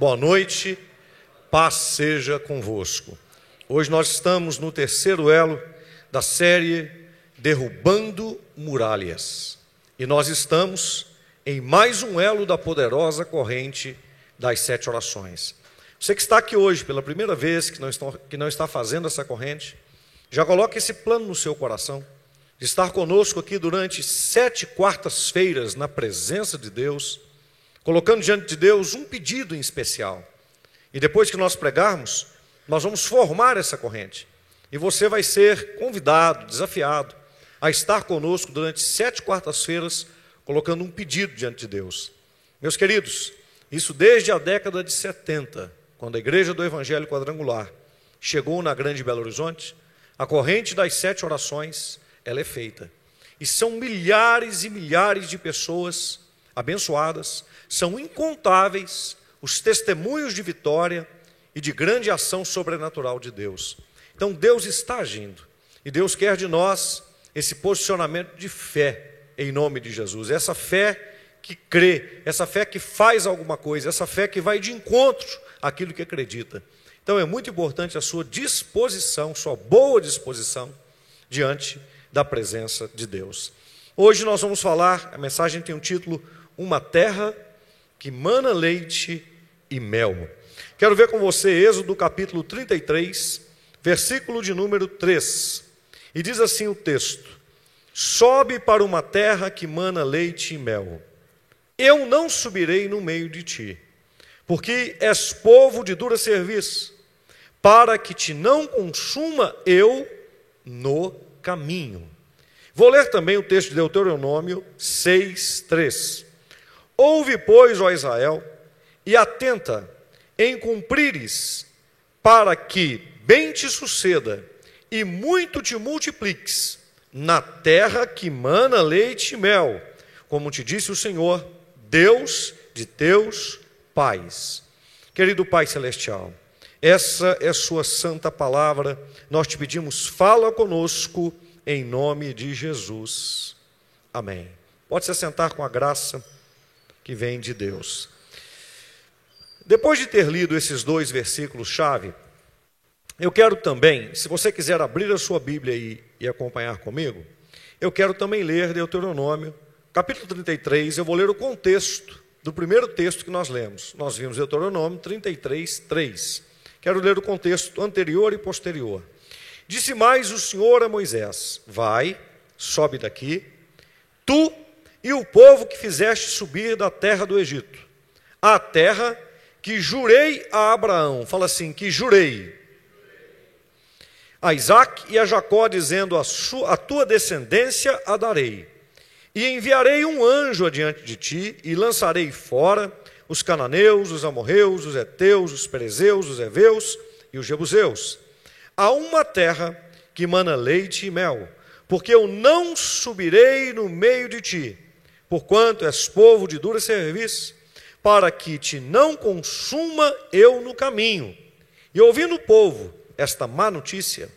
Boa noite, paz seja convosco. Hoje nós estamos no terceiro elo da série Derrubando Muralhas. E nós estamos em mais um elo da poderosa corrente das sete orações. Você que está aqui hoje pela primeira vez, que não está, que não está fazendo essa corrente, já coloque esse plano no seu coração, de estar conosco aqui durante sete quartas-feiras na presença de Deus colocando diante de Deus um pedido em especial. E depois que nós pregarmos, nós vamos formar essa corrente. E você vai ser convidado, desafiado, a estar conosco durante sete quartas-feiras, colocando um pedido diante de Deus. Meus queridos, isso desde a década de 70, quando a Igreja do Evangelho Quadrangular chegou na Grande Belo Horizonte, a corrente das sete orações, ela é feita. E são milhares e milhares de pessoas abençoadas, são incontáveis os testemunhos de vitória e de grande ação sobrenatural de Deus. Então Deus está agindo e Deus quer de nós esse posicionamento de fé em nome de Jesus, essa fé que crê, essa fé que faz alguma coisa, essa fé que vai de encontro àquilo que acredita. Então é muito importante a sua disposição, sua boa disposição diante da presença de Deus. Hoje nós vamos falar, a mensagem tem um título uma terra que mana leite e mel. Quero ver com você Êxodo capítulo 33, versículo de número 3. E diz assim o texto: Sobe para uma terra que mana leite e mel. Eu não subirei no meio de ti, porque és povo de dura serviço, para que te não consuma eu no caminho. Vou ler também o texto de Deuteronômio 6, 3. Ouve, pois, ó Israel, e atenta em cumprires, para que bem te suceda e muito te multipliques na terra que mana leite e mel, como te disse o Senhor, Deus de teus pais. Querido Pai Celestial, essa é Sua santa palavra, nós te pedimos, fala conosco, em nome de Jesus. Amém. Pode se assentar com a graça que vem de Deus. Depois de ter lido esses dois versículos-chave, eu quero também, se você quiser abrir a sua Bíblia e, e acompanhar comigo, eu quero também ler Deuteronômio, capítulo 33, eu vou ler o contexto do primeiro texto que nós lemos. Nós vimos Deuteronômio 33, 3. Quero ler o contexto anterior e posterior. Disse mais o Senhor a Moisés: Vai, sobe daqui, tu e o povo que fizeste subir da terra do Egito, a terra que jurei a Abraão, fala assim, que jurei, a Isaac e a Jacó, dizendo, a, sua, a tua descendência a darei, e enviarei um anjo adiante de ti, e lançarei fora os cananeus, os amorreus, os heteus, os perezeus, os heveus e os jebuseus, a uma terra que mana leite e mel, porque eu não subirei no meio de ti, porquanto és povo de dura serviço, para que te não consuma eu no caminho. E ouvindo o povo esta má notícia,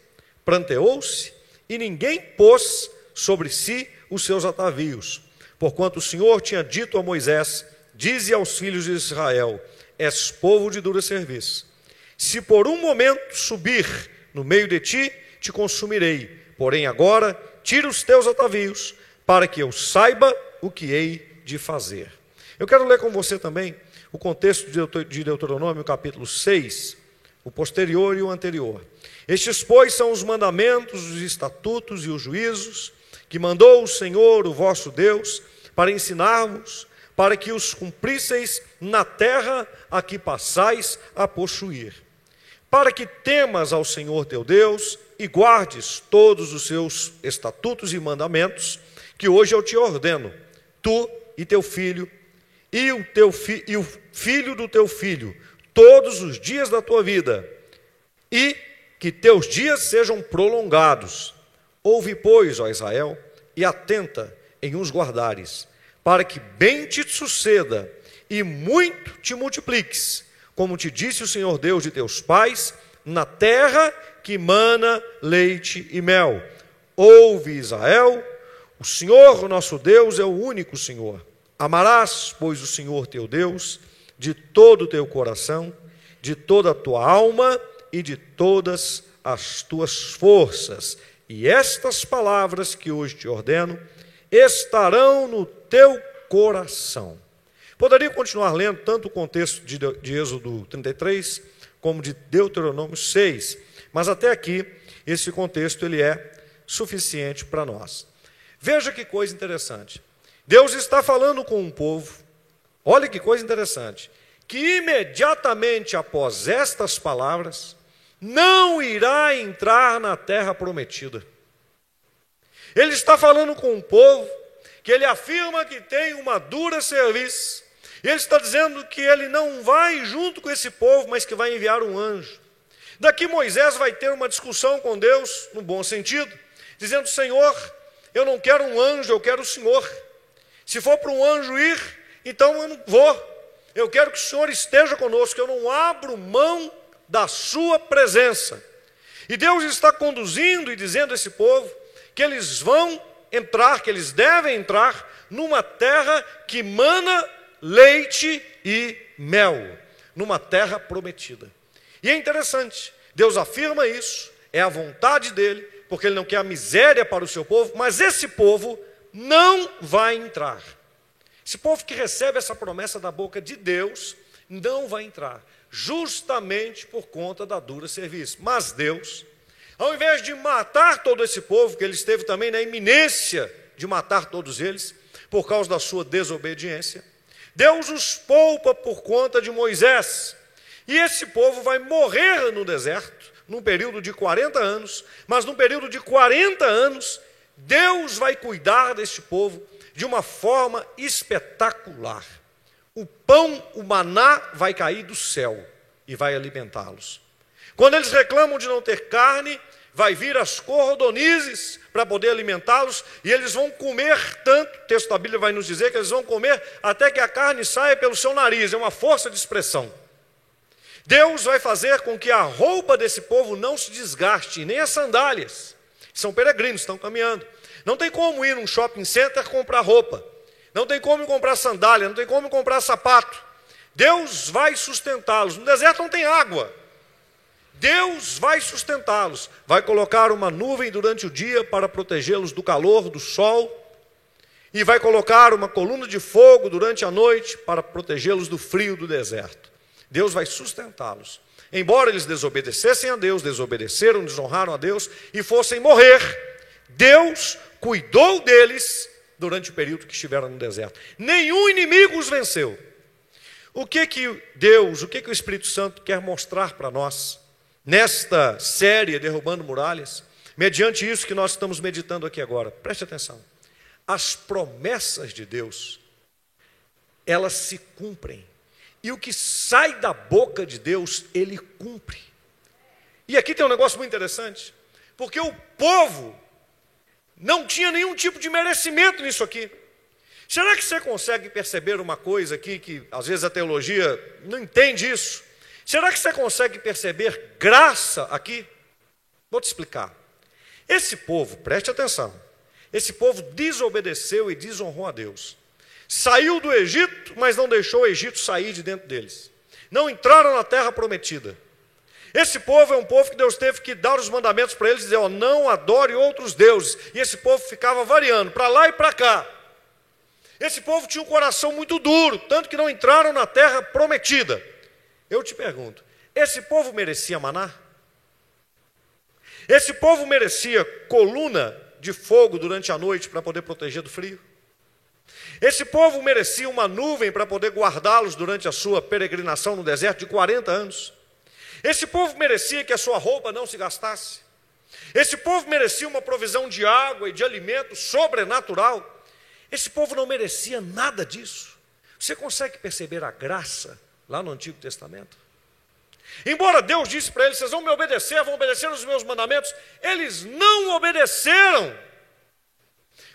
pranteou-se, e ninguém pôs sobre si os seus atavios, porquanto o Senhor tinha dito a Moisés: Dize aos filhos de Israel: És povo de dura serviço. Se por um momento subir no meio de ti, te consumirei. Porém, agora tira os teus atavios, para que eu saiba o que hei de fazer. Eu quero ler com você também o contexto de Deuteronômio, capítulo 6, o posterior e o anterior. Estes, pois, são os mandamentos, os estatutos e os juízos que mandou o Senhor, o vosso Deus, para ensinar-vos, para que os cumprisseis na terra a que passais a possuir. Para que temas ao Senhor teu Deus e guardes todos os seus estatutos e mandamentos, que hoje eu te ordeno, tu e teu filho, e o, teu fi, e o filho do teu filho, todos os dias da tua vida, e que teus dias sejam prolongados. Ouve, pois, ó Israel, e atenta em os guardares, para que bem te suceda e muito te multipliques, como te disse o Senhor Deus de teus pais, na terra que mana leite e mel. Ouve, Israel, o Senhor, nosso Deus, é o único Senhor. Amarás, pois, o Senhor teu Deus de todo o teu coração, de toda a tua alma e de todas as tuas forças. E estas palavras que hoje te ordeno estarão no teu coração. Poderia continuar lendo tanto o contexto de, de Êxodo 33 como de Deuteronômio 6, mas até aqui esse contexto ele é suficiente para nós. Veja que coisa interessante. Deus está falando com um povo, olha que coisa interessante, que imediatamente após estas palavras, não irá entrar na terra prometida. Ele está falando com um povo que ele afirma que tem uma dura serviço, e ele está dizendo que ele não vai junto com esse povo, mas que vai enviar um anjo. Daqui Moisés vai ter uma discussão com Deus, no bom sentido, dizendo: Senhor, eu não quero um anjo, eu quero o Senhor. Se for para um anjo ir, então eu não vou. Eu quero que o Senhor esteja conosco, eu não abro mão da Sua presença. E Deus está conduzindo e dizendo a esse povo que eles vão entrar, que eles devem entrar numa terra que mana leite e mel, numa terra prometida. E é interessante, Deus afirma isso, é a vontade dele, porque ele não quer a miséria para o seu povo, mas esse povo não vai entrar. Esse povo que recebe essa promessa da boca de Deus não vai entrar, justamente por conta da dura serviço. Mas Deus, ao invés de matar todo esse povo, que ele esteve também na iminência de matar todos eles, por causa da sua desobediência, Deus os poupa por conta de Moisés. E esse povo vai morrer no deserto, num período de 40 anos, mas num período de 40 anos, Deus vai cuidar deste povo de uma forma espetacular. O pão, o maná, vai cair do céu e vai alimentá-los. Quando eles reclamam de não ter carne, vai vir as cordonizes para poder alimentá-los, e eles vão comer tanto, o texto da Bíblia vai nos dizer que eles vão comer até que a carne saia pelo seu nariz, é uma força de expressão. Deus vai fazer com que a roupa desse povo não se desgaste, nem as sandálias. São peregrinos, estão caminhando. Não tem como ir num shopping center comprar roupa. Não tem como comprar sandália, não tem como comprar sapato. Deus vai sustentá-los. No deserto não tem água. Deus vai sustentá-los. Vai colocar uma nuvem durante o dia para protegê-los do calor, do sol. E vai colocar uma coluna de fogo durante a noite para protegê-los do frio do deserto. Deus vai sustentá-los. Embora eles desobedecessem a Deus, desobedeceram, desonraram a Deus e fossem morrer, Deus cuidou deles durante o período que estiveram no deserto. Nenhum inimigo os venceu. O que que Deus, o que que o Espírito Santo quer mostrar para nós nesta série derrubando muralhas? Mediante isso que nós estamos meditando aqui agora. Preste atenção. As promessas de Deus, elas se cumprem. E o que sai da boca de Deus, ele cumpre. E aqui tem um negócio muito interessante, porque o povo não tinha nenhum tipo de merecimento nisso aqui. Será que você consegue perceber uma coisa aqui que às vezes a teologia não entende isso? Será que você consegue perceber graça aqui? Vou te explicar. Esse povo, preste atenção, esse povo desobedeceu e desonrou a Deus. Saiu do Egito, mas não deixou o Egito sair de dentro deles. Não entraram na terra prometida. Esse povo é um povo que Deus teve que dar os mandamentos para eles dizer: ó, não adore outros deuses. E esse povo ficava variando para lá e para cá. Esse povo tinha um coração muito duro, tanto que não entraram na terra prometida. Eu te pergunto: esse povo merecia maná? Esse povo merecia coluna de fogo durante a noite para poder proteger do frio? Esse povo merecia uma nuvem para poder guardá-los durante a sua peregrinação no deserto de 40 anos? Esse povo merecia que a sua roupa não se gastasse. Esse povo merecia uma provisão de água e de alimento sobrenatural. Esse povo não merecia nada disso. Você consegue perceber a graça lá no Antigo Testamento? Embora Deus disse para eles: vocês vão me obedecer, vão obedecer os meus mandamentos, eles não obedeceram.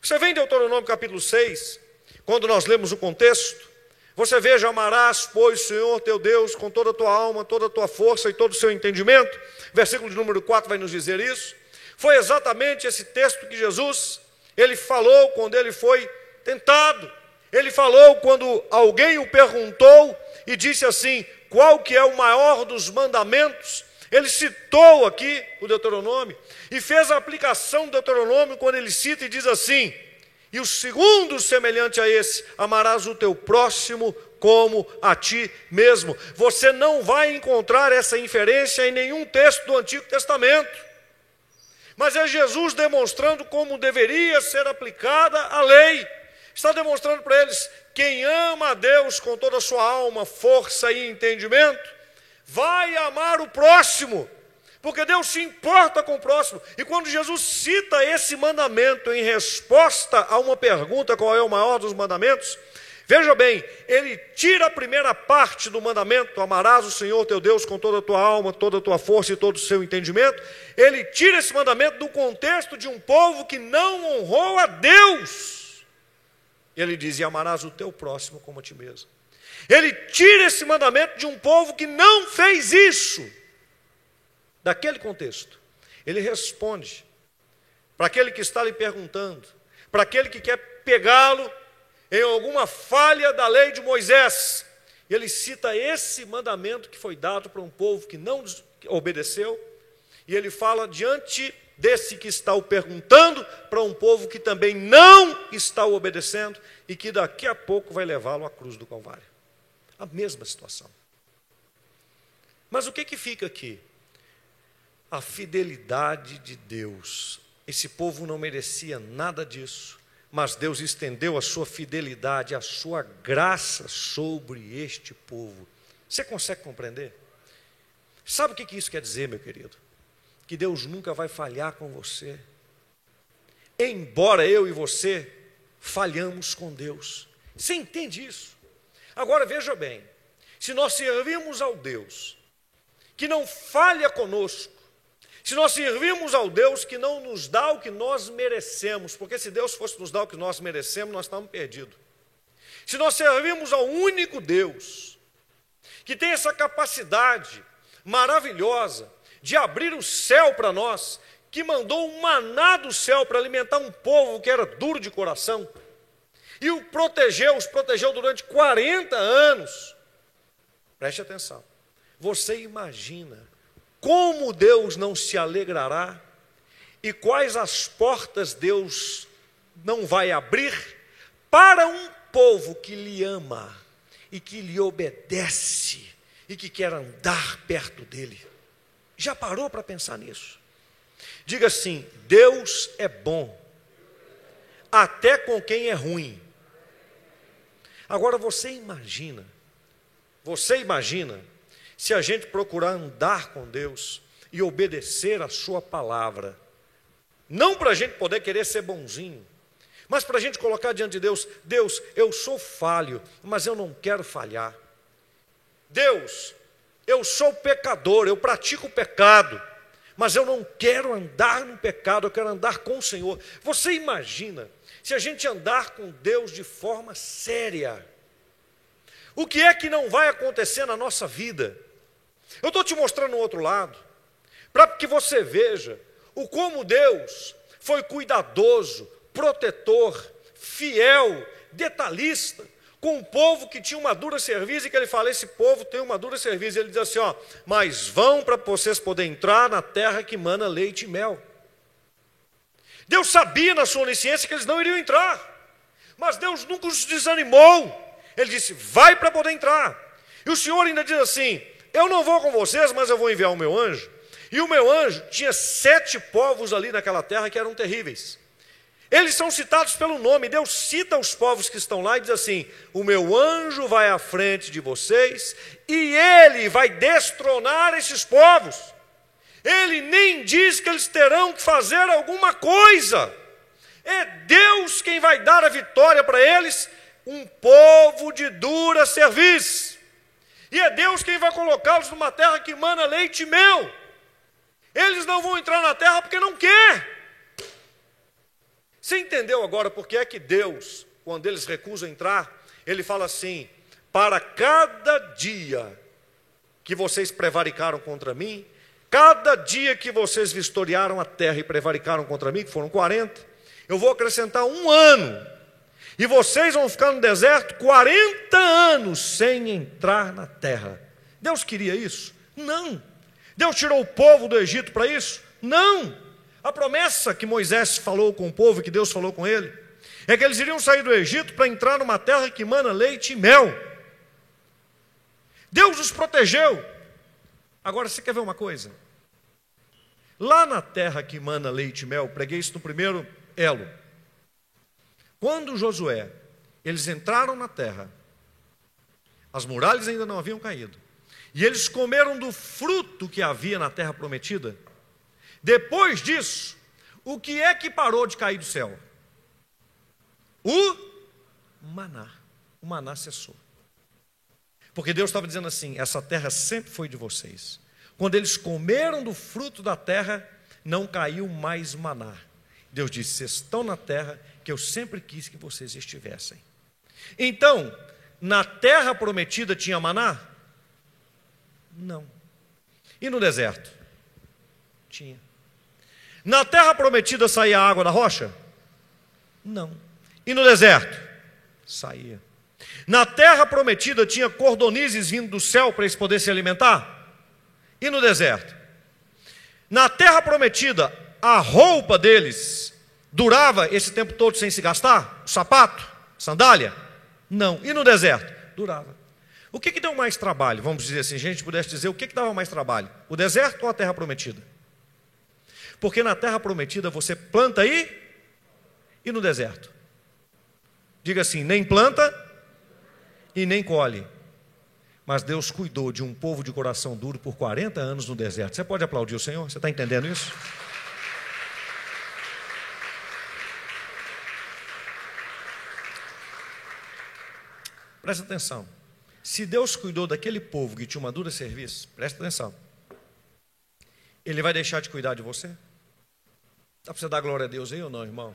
Você vem em Deuteronômio capítulo 6, quando nós lemos o contexto, você veja, amarás, pois, Senhor teu Deus com toda a tua alma, toda a tua força e todo o seu entendimento. Versículo de número 4 vai nos dizer isso. Foi exatamente esse texto que Jesus, ele falou quando ele foi tentado. Ele falou quando alguém o perguntou e disse assim: qual que é o maior dos mandamentos? Ele citou aqui o Deuteronômio e fez a aplicação do Deuteronômio quando ele cita e diz assim: E o segundo semelhante a esse, amarás o teu próximo como a ti mesmo. Você não vai encontrar essa inferência em nenhum texto do Antigo Testamento. Mas é Jesus demonstrando como deveria ser aplicada a lei. Está demonstrando para eles: quem ama a Deus com toda a sua alma, força e entendimento, vai amar o próximo, porque Deus se importa com o próximo. E quando Jesus cita esse mandamento em resposta a uma pergunta, qual é o maior dos mandamentos? Veja bem, ele tira a primeira parte do mandamento: amarás o Senhor teu Deus com toda a tua alma, toda a tua força e todo o seu entendimento. Ele tira esse mandamento do contexto de um povo que não honrou a Deus. Ele diz: e amarás o teu próximo como a ti mesmo. Ele tira esse mandamento de um povo que não fez isso. Daquele contexto, ele responde para aquele que está lhe perguntando, para aquele que quer pegá-lo em alguma falha da lei de Moisés. Ele cita esse mandamento que foi dado para um povo que não obedeceu, e ele fala diante desse que está o perguntando para um povo que também não está o obedecendo e que daqui a pouco vai levá-lo à cruz do Calvário. A mesma situação. Mas o que, que fica aqui? A fidelidade de Deus. Esse povo não merecia nada disso, mas Deus estendeu a sua fidelidade, a sua graça sobre este povo. Você consegue compreender? Sabe o que, isso quer dizer, meu querido? Que Deus nunca vai falhar com você. Embora eu e você falhamos com Deus. Você entende isso? Agora veja bem: se nós servimos ao Deus que não falha conosco, se nós servimos ao Deus que não nos dá o que nós merecemos, porque se Deus fosse nos dar o que nós merecemos, nós estamos perdidos. Se nós servimos ao único Deus, que tem essa capacidade maravilhosa de abrir o céu para nós, que mandou um maná do céu para alimentar um povo que era duro de coração, e o protegeu, os protegeu durante 40 anos. Preste atenção. Você imagina como Deus não se alegrará e quais as portas Deus não vai abrir para um povo que lhe ama e que lhe obedece e que quer andar perto dele. Já parou para pensar nisso? Diga assim: Deus é bom, até com quem é ruim. Agora você imagina, você imagina, se a gente procurar andar com Deus e obedecer a Sua palavra, não para a gente poder querer ser bonzinho, mas para a gente colocar diante de Deus: Deus, eu sou falho, mas eu não quero falhar. Deus, eu sou pecador, eu pratico o pecado, mas eu não quero andar no pecado, eu quero andar com o Senhor. Você imagina se a gente andar com Deus de forma séria, o que é que não vai acontecer na nossa vida? Eu estou te mostrando o outro lado, para que você veja o como Deus foi cuidadoso, protetor, fiel, detalhista com um povo que tinha uma dura serviço e que ele fala: esse povo tem uma dura serviço. Ele diz assim: ó, mas vão para vocês poderem entrar na terra que mana leite e mel. Deus sabia na sua onisciência que eles não iriam entrar, mas Deus nunca os desanimou. Ele disse: Vai para poder entrar. E o Senhor ainda diz assim: Eu não vou com vocês, mas eu vou enviar o meu anjo. E o meu anjo tinha sete povos ali naquela terra que eram terríveis. Eles são citados pelo nome, Deus cita os povos que estão lá e diz assim: O meu anjo vai à frente de vocês e ele vai destronar esses povos. Ele nem diz que eles terão que fazer alguma coisa. É Deus quem vai dar a vitória para eles, um povo de dura serviço. E é Deus quem vai colocá-los numa terra que mana leite e mel. Eles não vão entrar na terra porque não quer. Você entendeu agora por que é que Deus, quando eles recusam entrar, ele fala assim: para cada dia que vocês prevaricaram contra mim, Cada dia que vocês vistoriaram a terra e prevaricaram contra mim, que foram 40, eu vou acrescentar um ano. E vocês vão ficar no deserto 40 anos sem entrar na terra. Deus queria isso? Não. Deus tirou o povo do Egito para isso? Não. A promessa que Moisés falou com o povo, que Deus falou com ele, é que eles iriam sair do Egito para entrar numa terra que mana leite e mel. Deus os protegeu. Agora você quer ver uma coisa? Lá na terra que mana leite e mel, preguei isso no primeiro elo. Quando Josué, eles entraram na terra, as muralhas ainda não haviam caído, e eles comeram do fruto que havia na terra prometida. Depois disso, o que é que parou de cair do céu? O maná. O maná cessou. Porque Deus estava dizendo assim: essa terra sempre foi de vocês. Quando eles comeram do fruto da terra, não caiu mais maná. Deus disse: Vocês estão na terra que eu sempre quis que vocês estivessem. Então, na terra prometida tinha maná? Não. E no deserto? Tinha. Na terra prometida saía água da rocha? Não. E no deserto? Saía. Na terra prometida tinha cordonizes vindo do céu para eles poderem se alimentar? E no deserto? Na terra prometida, a roupa deles durava esse tempo todo sem se gastar? Sapato? Sandália? Não. E no deserto? Durava. O que, que deu mais trabalho? Vamos dizer assim, a gente pudesse dizer o que, que dava mais trabalho? O deserto ou a terra prometida? Porque na terra prometida você planta aí e no deserto. Diga assim: nem planta e nem colhe. Mas Deus cuidou de um povo de coração duro por 40 anos no deserto. Você pode aplaudir o Senhor? Você está entendendo isso? Presta atenção. Se Deus cuidou daquele povo que tinha uma dura serviço, presta atenção. Ele vai deixar de cuidar de você? Dá para você dar glória a Deus aí ou não, irmão?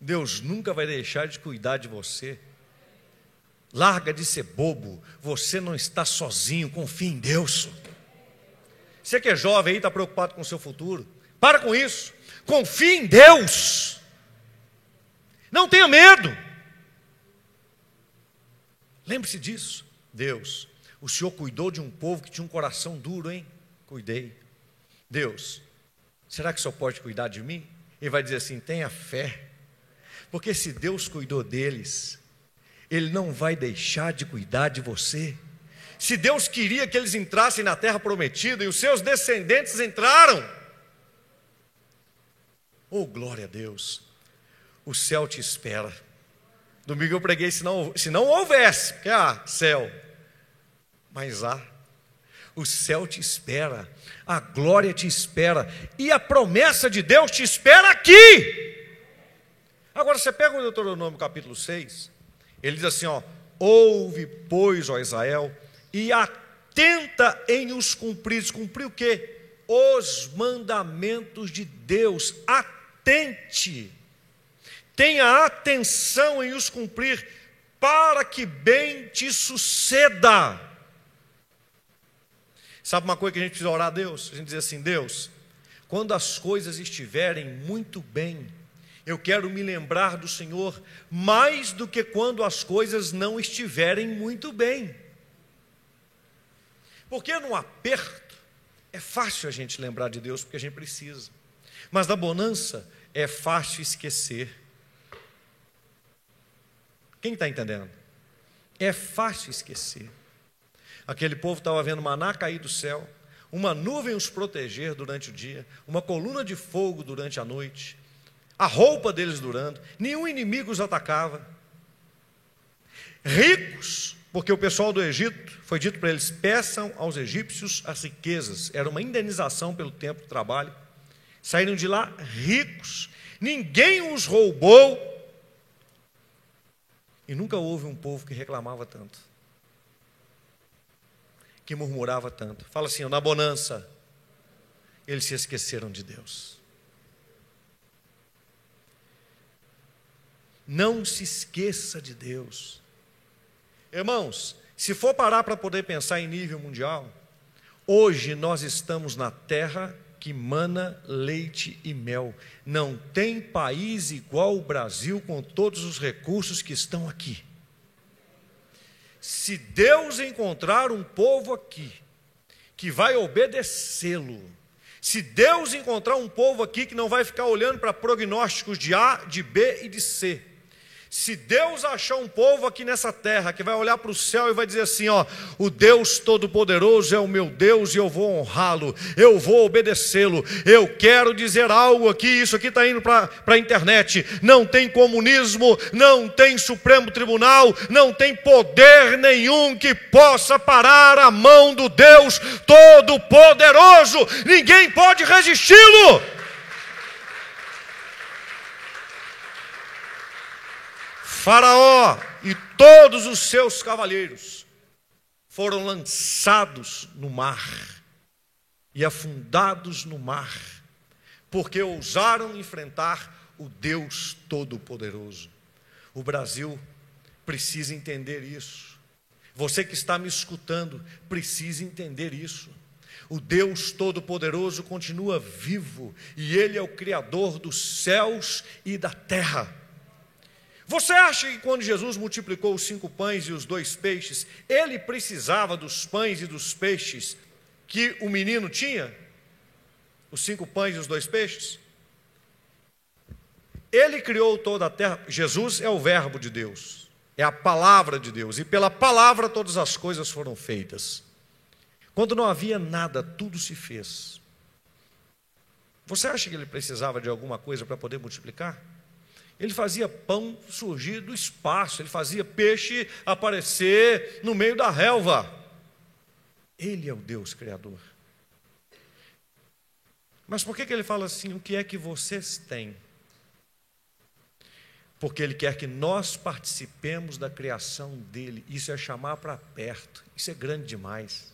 Deus nunca vai deixar de cuidar de você. Larga de ser bobo. Você não está sozinho. Confie em Deus. Você que é jovem aí, está preocupado com o seu futuro. Para com isso. Confie em Deus. Não tenha medo. Lembre-se disso. Deus, o Senhor cuidou de um povo que tinha um coração duro, hein? Cuidei. Deus, será que Senhor pode cuidar de mim? Ele vai dizer assim: tenha fé. Porque se Deus cuidou deles, ele não vai deixar de cuidar de você. Se Deus queria que eles entrassem na terra prometida e os seus descendentes entraram, oh glória a Deus, o céu te espera. Domingo eu preguei se não, se não houvesse, porque há céu, mas há. O céu te espera, a glória te espera, e a promessa de Deus te espera aqui. Agora você pega o Deuteronômio capítulo 6, ele diz assim: ó, ouve, pois, ó Israel, e atenta em os cumprir. Cumprir o quê? Os mandamentos de Deus. Atente. Tenha atenção em os cumprir, para que bem te suceda. Sabe uma coisa que a gente precisa orar a Deus? A gente diz assim: Deus, quando as coisas estiverem muito bem, eu quero me lembrar do Senhor mais do que quando as coisas não estiverem muito bem. Porque no aperto é fácil a gente lembrar de Deus porque a gente precisa. Mas na bonança é fácil esquecer. Quem está entendendo? É fácil esquecer. Aquele povo estava vendo maná cair do céu, uma nuvem os proteger durante o dia, uma coluna de fogo durante a noite, a roupa deles durando, nenhum inimigo os atacava. Ricos, porque o pessoal do Egito foi dito para eles: peçam aos egípcios as riquezas, era uma indenização pelo tempo de trabalho. Saíram de lá ricos, ninguém os roubou, e nunca houve um povo que reclamava tanto, que murmurava tanto. Fala assim: na bonança, eles se esqueceram de Deus. Não se esqueça de Deus. Irmãos, se for parar para poder pensar em nível mundial, hoje nós estamos na terra que mana leite e mel. Não tem país igual o Brasil com todos os recursos que estão aqui. Se Deus encontrar um povo aqui que vai obedecê-lo, se Deus encontrar um povo aqui que não vai ficar olhando para prognósticos de A, de B e de C, se Deus achar um povo aqui nessa terra que vai olhar para o céu e vai dizer assim: ó, o Deus Todo-Poderoso é o meu Deus e eu vou honrá-lo, eu vou obedecê-lo. Eu quero dizer algo aqui, isso aqui está indo para a internet. Não tem comunismo, não tem Supremo Tribunal, não tem poder nenhum que possa parar a mão do Deus Todo-Poderoso. Ninguém pode resisti-lo. Faraó e todos os seus cavaleiros foram lançados no mar e afundados no mar, porque ousaram enfrentar o Deus Todo-Poderoso. O Brasil precisa entender isso. Você que está me escutando precisa entender isso. O Deus Todo-Poderoso continua vivo e Ele é o Criador dos céus e da terra. Você acha que quando Jesus multiplicou os cinco pães e os dois peixes, ele precisava dos pães e dos peixes que o menino tinha? Os cinco pães e os dois peixes? Ele criou toda a terra. Jesus é o Verbo de Deus, é a palavra de Deus, e pela palavra todas as coisas foram feitas. Quando não havia nada, tudo se fez. Você acha que ele precisava de alguma coisa para poder multiplicar? Ele fazia pão surgir do espaço, ele fazia peixe aparecer no meio da relva. Ele é o Deus Criador. Mas por que, que ele fala assim? O que é que vocês têm? Porque ele quer que nós participemos da criação dele. Isso é chamar para perto. Isso é grande demais.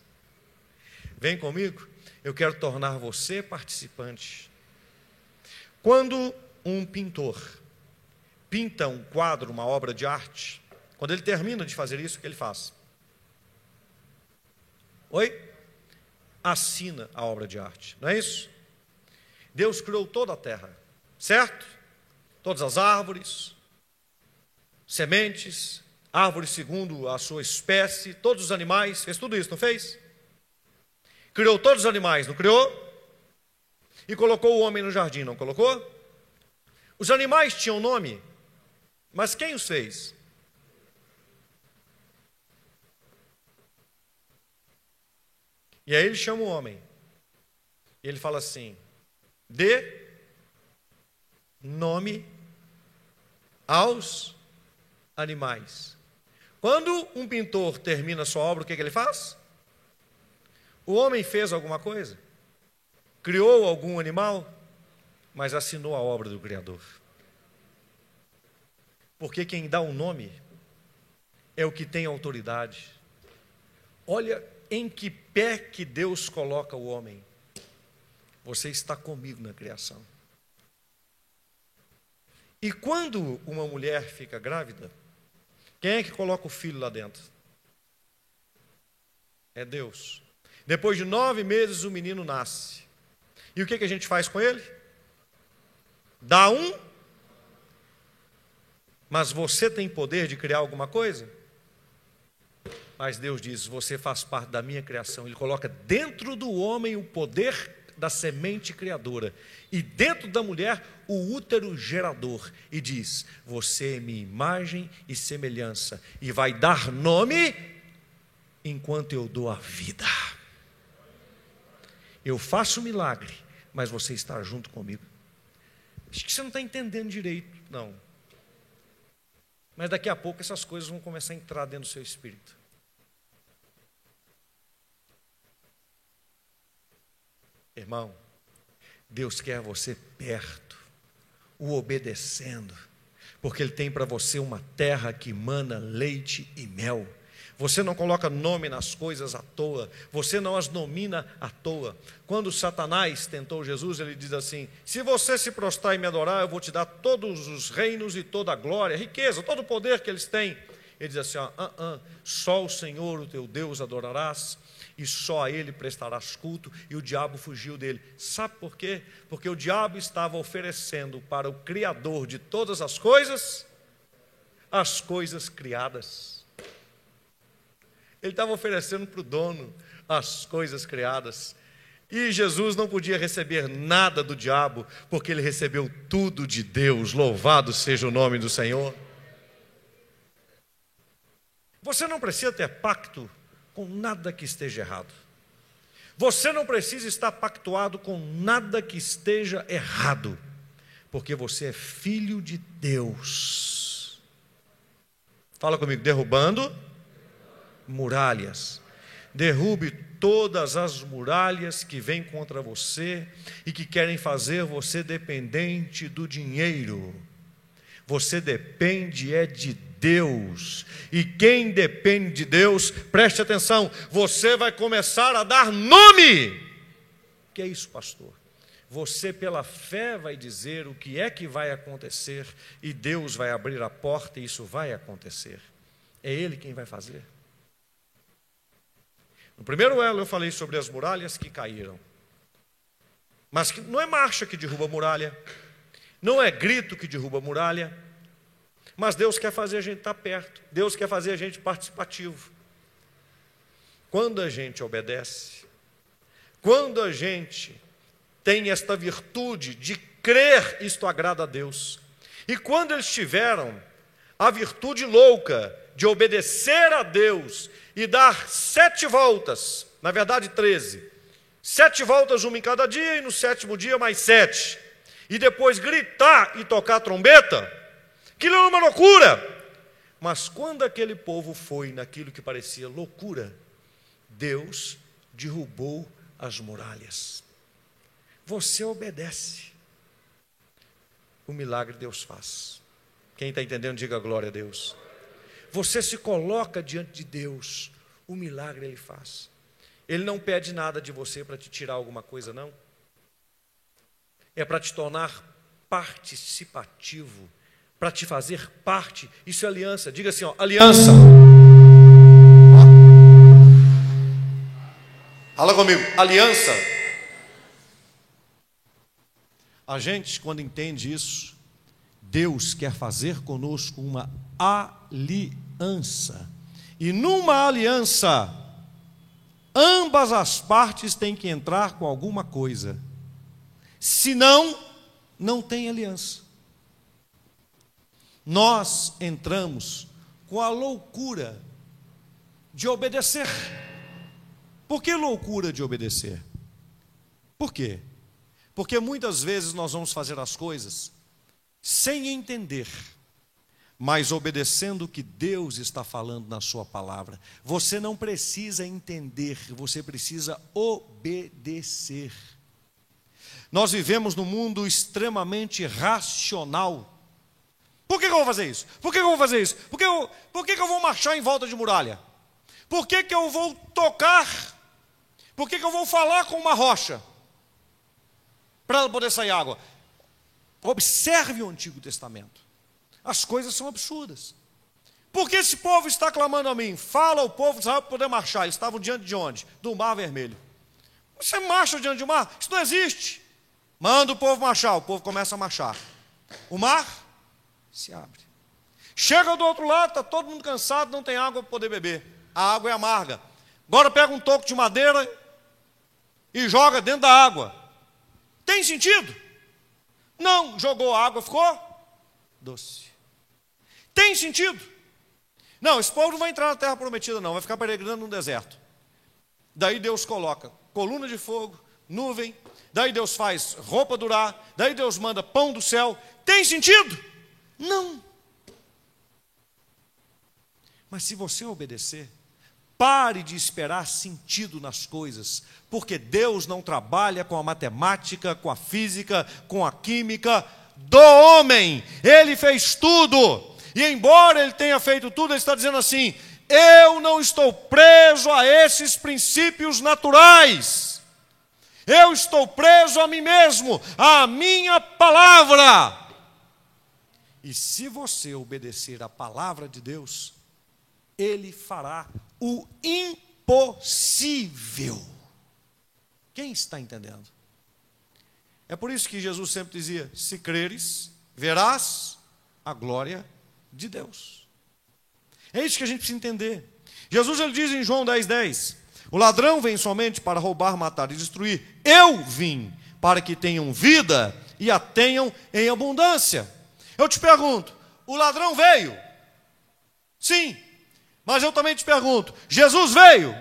Vem comigo, eu quero tornar você participante. Quando um pintor pinta um quadro, uma obra de arte, quando ele termina de fazer isso, o que ele faz? Oi? Assina a obra de arte, não é isso? Deus criou toda a terra, certo? Todas as árvores, sementes, árvores segundo a sua espécie, todos os animais, fez tudo isso, não fez? Criou todos os animais, não criou? E colocou o homem no jardim, não colocou? Os animais tinham nome? Mas quem os fez? E aí ele chama o homem. E ele fala assim: dê nome aos animais. Quando um pintor termina sua obra, o que, que ele faz? O homem fez alguma coisa? Criou algum animal? Mas assinou a obra do Criador. Porque quem dá o um nome é o que tem autoridade. Olha em que pé que Deus coloca o homem. Você está comigo na criação. E quando uma mulher fica grávida, quem é que coloca o filho lá dentro? É Deus. Depois de nove meses, o menino nasce. E o que, que a gente faz com ele? Dá um mas você tem poder de criar alguma coisa? Mas Deus diz: Você faz parte da minha criação. Ele coloca dentro do homem o poder da semente criadora e dentro da mulher o útero gerador. E diz: Você é minha imagem e semelhança, e vai dar nome enquanto eu dou a vida. Eu faço milagre, mas você está junto comigo. Acho que você não está entendendo direito, não. Mas daqui a pouco essas coisas vão começar a entrar dentro do seu espírito. Irmão, Deus quer você perto, o obedecendo, porque Ele tem para você uma terra que mana leite e mel. Você não coloca nome nas coisas à toa, você não as nomina à toa. Quando Satanás tentou Jesus, ele diz assim: Se você se prostrar e me adorar, eu vou te dar todos os reinos e toda a glória, riqueza, todo o poder que eles têm. Ele diz assim: ó, uh, uh, só o Senhor, o teu Deus, adorarás. e só a ele prestarás culto, e o diabo fugiu dele. Sabe por quê? Porque o diabo estava oferecendo para o Criador de todas as coisas as coisas criadas. Ele estava oferecendo para o dono as coisas criadas. E Jesus não podia receber nada do diabo, porque ele recebeu tudo de Deus. Louvado seja o nome do Senhor. Você não precisa ter pacto com nada que esteja errado. Você não precisa estar pactuado com nada que esteja errado, porque você é filho de Deus. Fala comigo, derrubando muralhas. Derrube todas as muralhas que vêm contra você e que querem fazer você dependente do dinheiro. Você depende é de Deus. E quem depende de Deus, preste atenção, você vai começar a dar nome. Que é isso, pastor? Você, pela fé, vai dizer o que é que vai acontecer, e Deus vai abrir a porta e isso vai acontecer. É Ele quem vai fazer. No primeiro elo eu falei sobre as muralhas que caíram. Mas não é marcha que derruba muralha, não é grito que derruba muralha, mas Deus quer fazer a gente estar perto, Deus quer fazer a gente participativo. Quando a gente obedece, quando a gente tem esta virtude de crer, isto agrada a Deus. E quando eles tiveram a virtude louca de obedecer a Deus e dar sete voltas, na verdade treze, sete voltas, uma em cada dia, e no sétimo dia mais sete, e depois gritar e tocar trombeta, Aquilo era uma loucura. Mas quando aquele povo foi naquilo que parecia loucura, Deus derrubou as muralhas. Você obedece. O milagre Deus faz. Quem está entendendo, diga glória a Deus. Você se coloca diante de Deus, o milagre Ele faz. Ele não pede nada de você para te tirar alguma coisa, não. É para te tornar participativo para te fazer parte. Isso é aliança. Diga assim, ó, aliança. Fala comigo, aliança. A gente, quando entende isso, Deus quer fazer conosco uma aliança. E numa aliança, ambas as partes têm que entrar com alguma coisa. Senão, não tem aliança nós entramos com a loucura de obedecer. Por que loucura de obedecer? Por quê? Porque muitas vezes nós vamos fazer as coisas sem entender, mas obedecendo o que Deus está falando na Sua palavra. Você não precisa entender, você precisa obedecer. Nós vivemos num mundo extremamente racional por que, que eu vou fazer isso? Por que, que eu vou fazer isso? Por, que, eu, por que, eu vou marchar em volta de muralha? Por que, eu vou tocar? Por que, eu vou falar com uma rocha? Para poder sair água. Observe o Antigo Testamento. As coisas são absurdas. Por que esse povo está clamando a mim? Fala o povo de Israel para poder marchar. Eles estavam diante de onde? Do Mar Vermelho. Você marcha diante do mar? Isso não existe. Manda o povo marchar. O povo começa a marchar. O mar se abre. Chega do outro lado, está todo mundo cansado, não tem água para poder beber. A água é amarga. Agora pega um toco de madeira e joga dentro da água. Tem sentido? Não, jogou água, ficou doce. Tem sentido? Não, esse povo não vai entrar na terra prometida, não, vai ficar peregrinando no deserto. Daí Deus coloca coluna de fogo, nuvem, daí Deus faz roupa durar, daí Deus manda pão do céu. Tem sentido? Não. Mas se você obedecer, pare de esperar sentido nas coisas, porque Deus não trabalha com a matemática, com a física, com a química do homem. Ele fez tudo. E embora ele tenha feito tudo, ele está dizendo assim: eu não estou preso a esses princípios naturais. Eu estou preso a mim mesmo, à minha palavra. E se você obedecer a palavra de Deus, Ele fará o impossível. Quem está entendendo? É por isso que Jesus sempre dizia: se creres, verás a glória de Deus. É isso que a gente precisa entender. Jesus ele diz em João 10,10: 10, O ladrão vem somente para roubar, matar e destruir. Eu vim para que tenham vida e a tenham em abundância. Eu te pergunto: o ladrão veio? Sim. Mas eu também te pergunto: Jesus veio?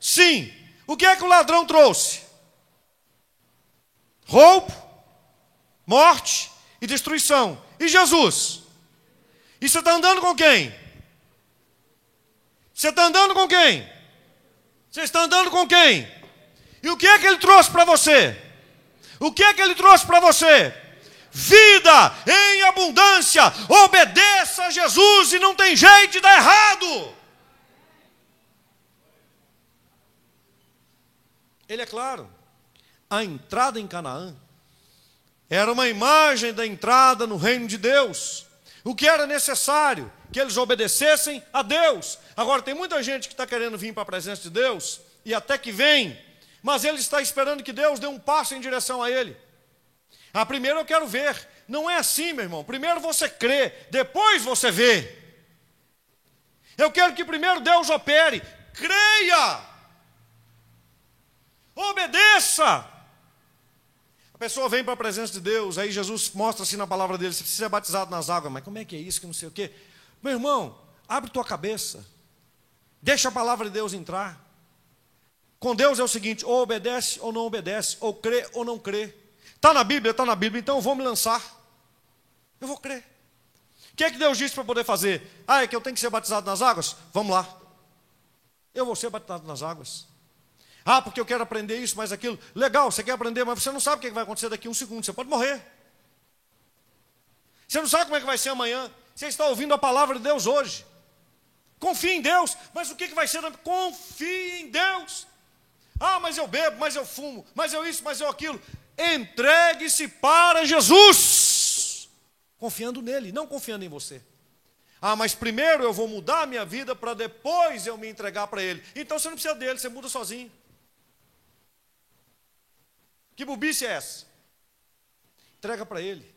Sim. O que é que o ladrão trouxe? Roubo, morte e destruição. E Jesus? E você está andando com quem? Você está andando com quem? Você está andando com quem? E o que é que ele trouxe para você? O que é que ele trouxe para você? Vida em abundância. Obedeça a Jesus e não tem jeito de dar errado. Ele é claro. A entrada em Canaã era uma imagem da entrada no reino de Deus. O que era necessário? Que eles obedecessem a Deus. Agora, tem muita gente que está querendo vir para a presença de Deus, e até que vem, mas ele está esperando que Deus dê um passo em direção a ele. Ah, primeiro eu quero ver. Não é assim, meu irmão. Primeiro você crê, depois você vê. Eu quero que primeiro Deus opere. Creia. Obedeça pessoa vem para a presença de Deus, aí Jesus mostra assim na palavra dele: você precisa ser batizado nas águas, mas como é que é isso, que não sei o quê? Meu irmão, abre tua cabeça, deixa a palavra de Deus entrar. Com Deus é o seguinte: ou obedece ou não obedece, ou crê ou não crê. Está na Bíblia? Está na Bíblia, então eu vou me lançar. Eu vou crer. O que é que Deus disse para poder fazer? Ah, é que eu tenho que ser batizado nas águas? Vamos lá. Eu vou ser batizado nas águas. Ah, porque eu quero aprender isso, mais aquilo. Legal, você quer aprender, mas você não sabe o que vai acontecer daqui a um segundo. Você pode morrer. Você não sabe como é que vai ser amanhã. Você está ouvindo a palavra de Deus hoje. Confie em Deus. Mas o que vai ser? Confie em Deus. Ah, mas eu bebo, mas eu fumo, mas eu isso, mas eu aquilo. Entregue-se para Jesus. Confiando nele, não confiando em você. Ah, mas primeiro eu vou mudar a minha vida para depois eu me entregar para ele. Então você não precisa dele, você muda sozinho. Que bobice é essa? Entrega para Ele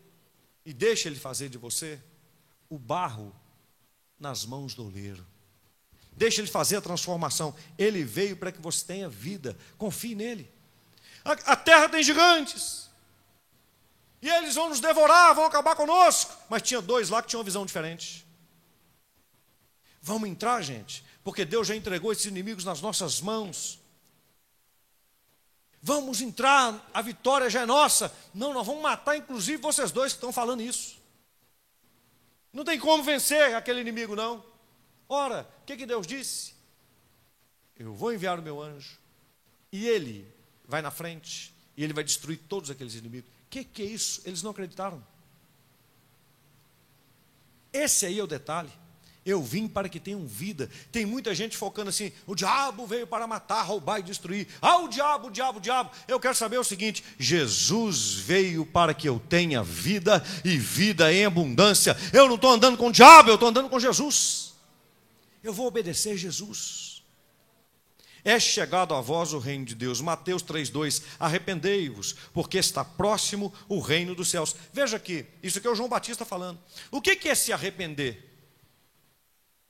e deixa Ele fazer de você o barro nas mãos do oleiro. Deixa Ele fazer a transformação. Ele veio para que você tenha vida. Confie nele. A, a terra tem gigantes. E eles vão nos devorar, vão acabar conosco. Mas tinha dois lá que tinham uma visão diferente. Vamos entrar, gente, porque Deus já entregou esses inimigos nas nossas mãos. Vamos entrar, a vitória já é nossa. Não, nós vamos matar, inclusive, vocês dois que estão falando isso. Não tem como vencer aquele inimigo, não. Ora, o que, que Deus disse? Eu vou enviar o meu anjo, e ele vai na frente, e ele vai destruir todos aqueles inimigos. O que, que é isso? Eles não acreditaram. Esse aí é o detalhe. Eu vim para que tenham vida. Tem muita gente focando assim: o diabo veio para matar, roubar e destruir. Ah, o diabo, o diabo, o diabo. Eu quero saber o seguinte: Jesus veio para que eu tenha vida e vida em abundância. Eu não estou andando com o diabo, eu estou andando com Jesus. Eu vou obedecer Jesus. É chegado a vós o reino de Deus. Mateus 3,2: Arrependei-vos, porque está próximo o reino dos céus. Veja aqui, isso aqui é o João Batista falando. O que é se arrepender?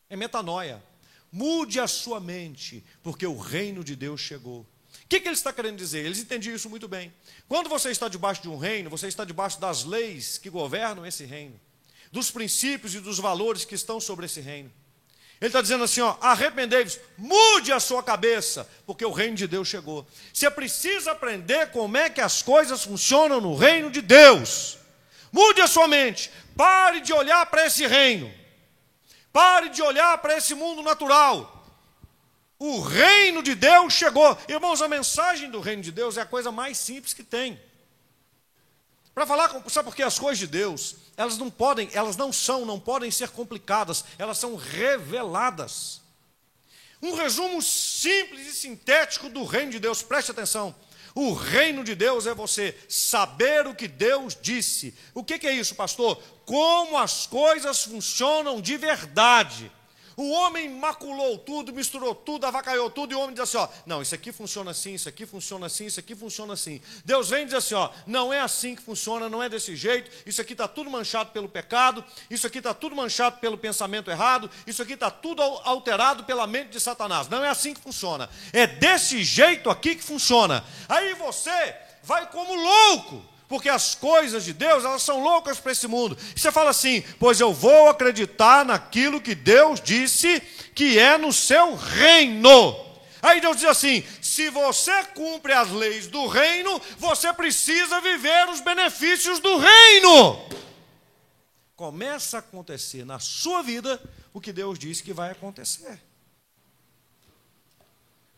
É metanoia. Mude a sua mente, porque o reino de Deus chegou. O que, que ele está querendo dizer? Eles entendiam isso muito bem. Quando você está debaixo de um reino, você está debaixo das leis que governam esse reino, dos princípios e dos valores que estão sobre esse reino. Ele está dizendo assim: ó, arrependei-vos, mude a sua cabeça, porque o reino de Deus chegou. Você precisa aprender como é que as coisas funcionam no reino de Deus. Mude a sua mente, pare de olhar para esse reino. Pare de olhar para esse mundo natural. O reino de Deus chegou. Irmãos, a mensagem do reino de Deus é a coisa mais simples que tem. Para falar, sabe por que as coisas de Deus, elas não podem, elas não são, não podem ser complicadas, elas são reveladas. Um resumo simples e sintético do reino de Deus, preste atenção. O reino de Deus é você saber o que Deus disse. O que, é isso, pastor? Como as coisas funcionam de verdade. O homem maculou tudo, misturou tudo, avacaiou tudo, e o homem diz assim: ó, não, isso aqui funciona assim, isso aqui funciona assim, isso aqui funciona assim. Deus vem e diz assim: ó, não é assim que funciona, não é desse jeito, isso aqui está tudo manchado pelo pecado, isso aqui está tudo manchado pelo pensamento errado, isso aqui está tudo alterado pela mente de Satanás. Não é assim que funciona, é desse jeito aqui que funciona. Aí você vai como louco porque as coisas de Deus, elas são loucas para esse mundo. E você fala assim: "Pois eu vou acreditar naquilo que Deus disse que é no seu reino". Aí Deus diz assim: "Se você cumpre as leis do reino, você precisa viver os benefícios do reino". Começa a acontecer na sua vida o que Deus disse que vai acontecer.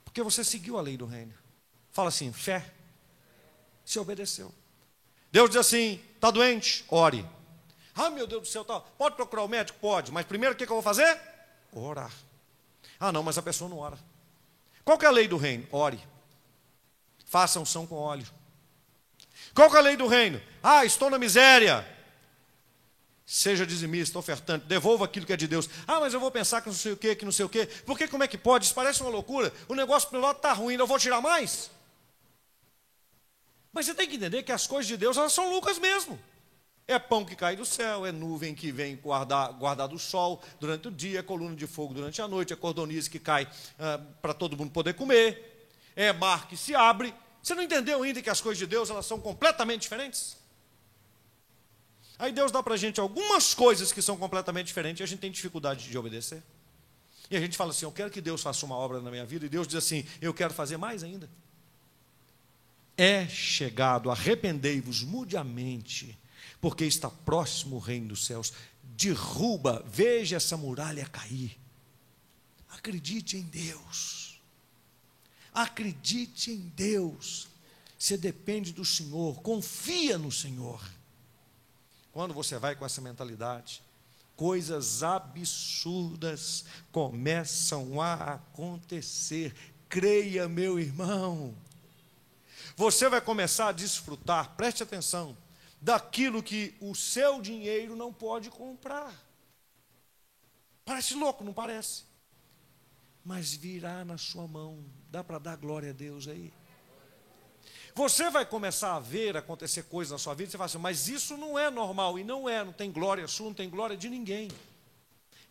Porque você seguiu a lei do reino. Fala assim: fé. Se obedeceu. Deus diz assim: está doente? Ore. Ah, meu Deus do céu, tá. pode procurar o médico? Pode, mas primeiro o que, que eu vou fazer? Orar. Ah, não, mas a pessoa não ora. Qual que é a lei do reino? Ore. Faça unção com óleo. Qual que é a lei do reino? Ah, estou na miséria. Seja dizimista, ofertante, devolva aquilo que é de Deus. Ah, mas eu vou pensar que não sei o que, que não sei o que. Porque como é que pode? Isso parece uma loucura. O negócio pelo lado está ruim, eu vou tirar mais? Mas você tem que entender que as coisas de Deus elas são loucas mesmo. É pão que cai do céu, é nuvem que vem guardar, guardar do sol durante o dia, é coluna de fogo durante a noite, é cordonice que cai ah, para todo mundo poder comer, é mar que se abre. Você não entendeu ainda que as coisas de Deus elas são completamente diferentes? Aí Deus dá para a gente algumas coisas que são completamente diferentes e a gente tem dificuldade de obedecer. E a gente fala assim: Eu quero que Deus faça uma obra na minha vida, e Deus diz assim: Eu quero fazer mais ainda é chegado, arrependei-vos, mude a mente, porque está próximo o reino dos céus. Derruba, veja essa muralha cair. Acredite em Deus. Acredite em Deus. Você depende do Senhor, confia no Senhor. Quando você vai com essa mentalidade, coisas absurdas começam a acontecer. Creia, meu irmão. Você vai começar a desfrutar, preste atenção, daquilo que o seu dinheiro não pode comprar. Parece louco, não parece? Mas virá na sua mão. Dá para dar glória a Deus aí? Você vai começar a ver acontecer coisas na sua vida, você fala assim, mas isso não é normal, e não é, não tem glória sua, não tem glória de ninguém.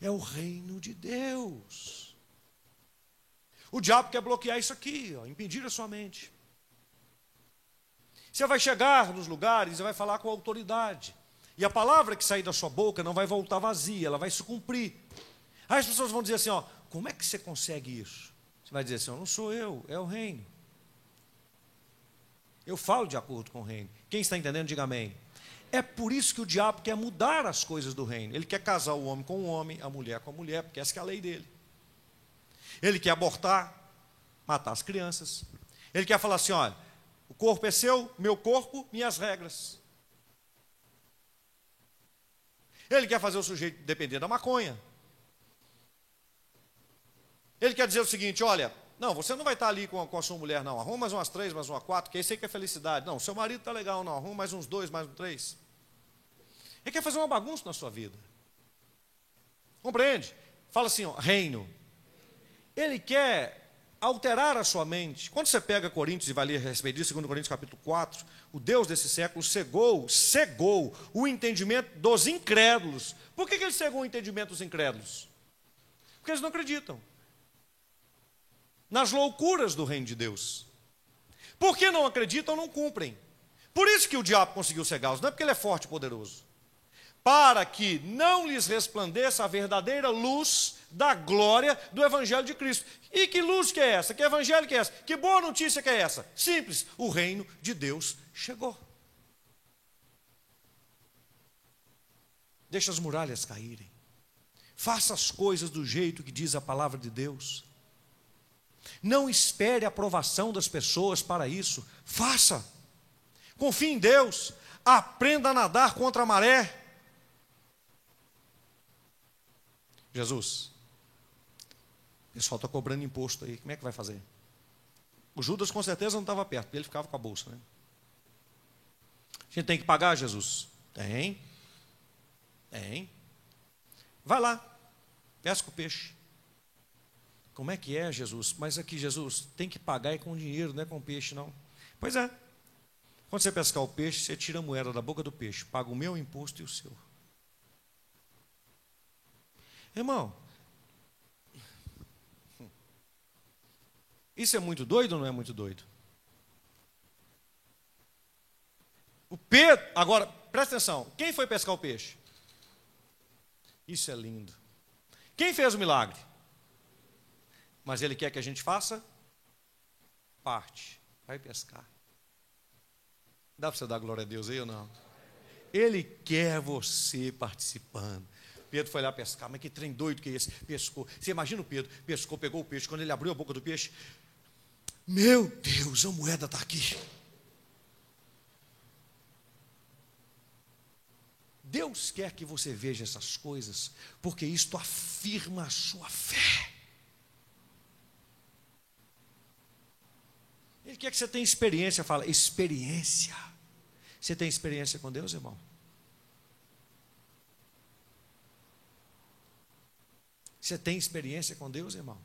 É o reino de Deus. O diabo quer bloquear isso aqui, ó, impedir a sua mente. Você vai chegar nos lugares e vai falar com autoridade. E a palavra que sair da sua boca não vai voltar vazia, ela vai se cumprir. Aí as pessoas vão dizer assim: ó, como é que você consegue isso? Você vai dizer assim: não sou eu, é o reino. Eu falo de acordo com o reino. Quem está entendendo, diga amém. É por isso que o diabo quer mudar as coisas do reino. Ele quer casar o homem com o homem, a mulher com a mulher, porque essa é a lei dele. Ele quer abortar, matar as crianças. Ele quer falar assim: olha, corpo é seu, meu corpo, minhas regras. Ele quer fazer o sujeito depender da maconha. Ele quer dizer o seguinte: olha, não, você não vai estar ali com a, com a sua mulher, não. Arruma mais umas três, mais uma quatro, que aí que é felicidade. Não, seu marido está legal, não. Arruma mais uns dois, mais uns três. Ele quer fazer uma bagunça na sua vida. Compreende? Fala assim, ó, reino. Ele quer alterar a sua mente. Quando você pega Coríntios e vai ler a respeito disso, 2 Coríntios capítulo 4, o Deus desse século cegou, cegou o entendimento dos incrédulos. Por que, que ele cegou o entendimento dos incrédulos? Porque eles não acreditam nas loucuras do reino de Deus. Porque não acreditam, não cumprem. Por isso que o diabo conseguiu cegá-los, não é porque ele é forte e poderoso. Para que não lhes resplandeça a verdadeira luz da glória do Evangelho de Cristo. E que luz que é essa? Que evangelho que é essa? Que boa notícia que é essa? Simples, o reino de Deus chegou. Deixa as muralhas caírem. Faça as coisas do jeito que diz a palavra de Deus. Não espere a aprovação das pessoas para isso. Faça. Confie em Deus. Aprenda a nadar contra a maré. Jesus, pessoal está cobrando imposto aí, como é que vai fazer? O Judas com certeza não estava perto, porque ele ficava com a bolsa. Né? A gente tem que pagar, Jesus? Tem. Tem. Vai lá, pesca o peixe. Como é que é, Jesus? Mas aqui, Jesus, tem que pagar é com dinheiro, não é com peixe, não. Pois é. Quando você pescar o peixe, você tira a moeda da boca do peixe, paga o meu imposto e o seu. Irmão, isso é muito doido ou não é muito doido? O Pedro, agora, presta atenção, quem foi pescar o peixe? Isso é lindo. Quem fez o milagre? Mas ele quer que a gente faça parte. Vai pescar. Dá para você dar glória a Deus aí ou não? Ele quer você participando. Pedro foi lá pescar, mas que trem doido que é esse? Pescou. Você imagina o Pedro, pescou, pegou o peixe. Quando ele abriu a boca do peixe, meu Deus, a moeda está aqui. Deus quer que você veja essas coisas, porque isto afirma a sua fé. Ele quer que você tenha experiência, fala, experiência. Você tem experiência com Deus, irmão? Você tem experiência com Deus, irmão?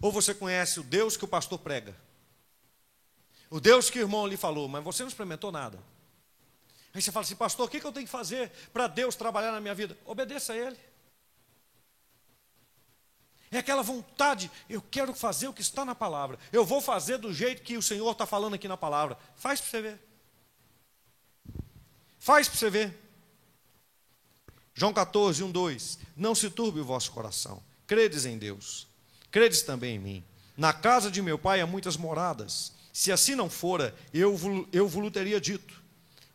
Ou você conhece o Deus que o pastor prega? O Deus que o irmão lhe falou, mas você não experimentou nada. Aí você fala assim, pastor, o que eu tenho que fazer para Deus trabalhar na minha vida? Obedeça a Ele. É aquela vontade, eu quero fazer o que está na palavra. Eu vou fazer do jeito que o Senhor está falando aqui na palavra. Faz para você ver. Faz para você ver. João 14, 1, 2. Não se turbe o vosso coração. Credes em Deus. Credes também em mim. Na casa de meu pai há muitas moradas. Se assim não fora, eu, eu vos teria dito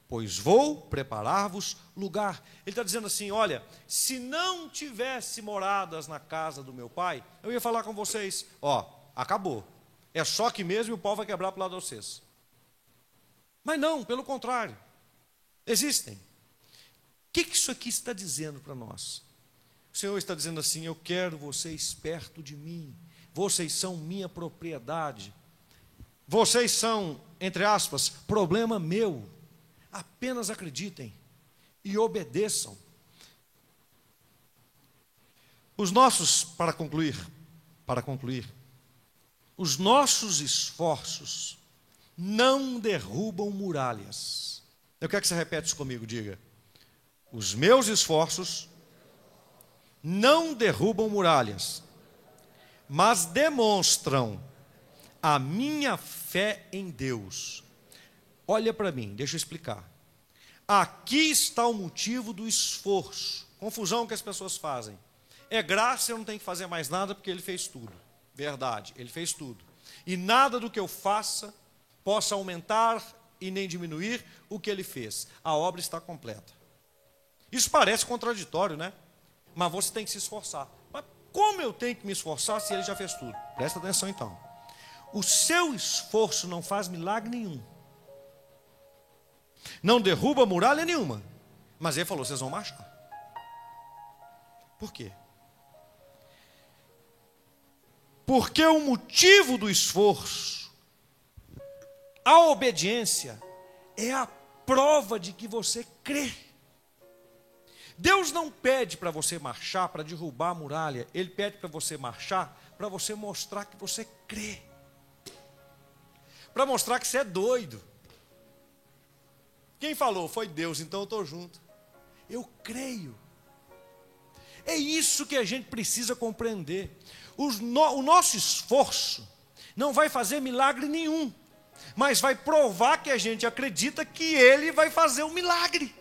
pois vou preparar-vos lugar. Ele está dizendo assim: olha, se não tivesse moradas na casa do meu pai, eu ia falar com vocês: ó, acabou. É só que mesmo o pau vai quebrar para o lado de vocês. Mas não, pelo contrário, existem. O que, que isso aqui está dizendo para nós? O Senhor está dizendo assim: eu quero vocês perto de mim, vocês são minha propriedade, vocês são, entre aspas, problema meu. Apenas acreditem e obedeçam. Os nossos, para concluir, para concluir, os nossos esforços não derrubam muralhas. Eu quero que você repete isso comigo, diga. Os meus esforços não derrubam muralhas, mas demonstram a minha fé em Deus Olha para mim, deixa eu explicar. Aqui está o motivo do esforço. Confusão que as pessoas fazem. É graça, eu não tenho que fazer mais nada porque ele fez tudo. Verdade, ele fez tudo. E nada do que eu faça possa aumentar e nem diminuir o que ele fez. A obra está completa. Isso parece contraditório, né? Mas você tem que se esforçar. Mas como eu tenho que me esforçar se ele já fez tudo? Presta atenção então. O seu esforço não faz milagre nenhum. Não derruba muralha nenhuma. Mas ele falou: vocês vão marchar. Por quê? Porque o motivo do esforço, a obediência, é a prova de que você crê. Deus não pede para você marchar para derrubar a muralha, Ele pede para você marchar para você mostrar que você crê, para mostrar que você é doido, quem falou? Foi Deus, então eu estou junto. Eu creio. É isso que a gente precisa compreender. No, o nosso esforço não vai fazer milagre nenhum, mas vai provar que a gente acredita que Ele vai fazer um milagre.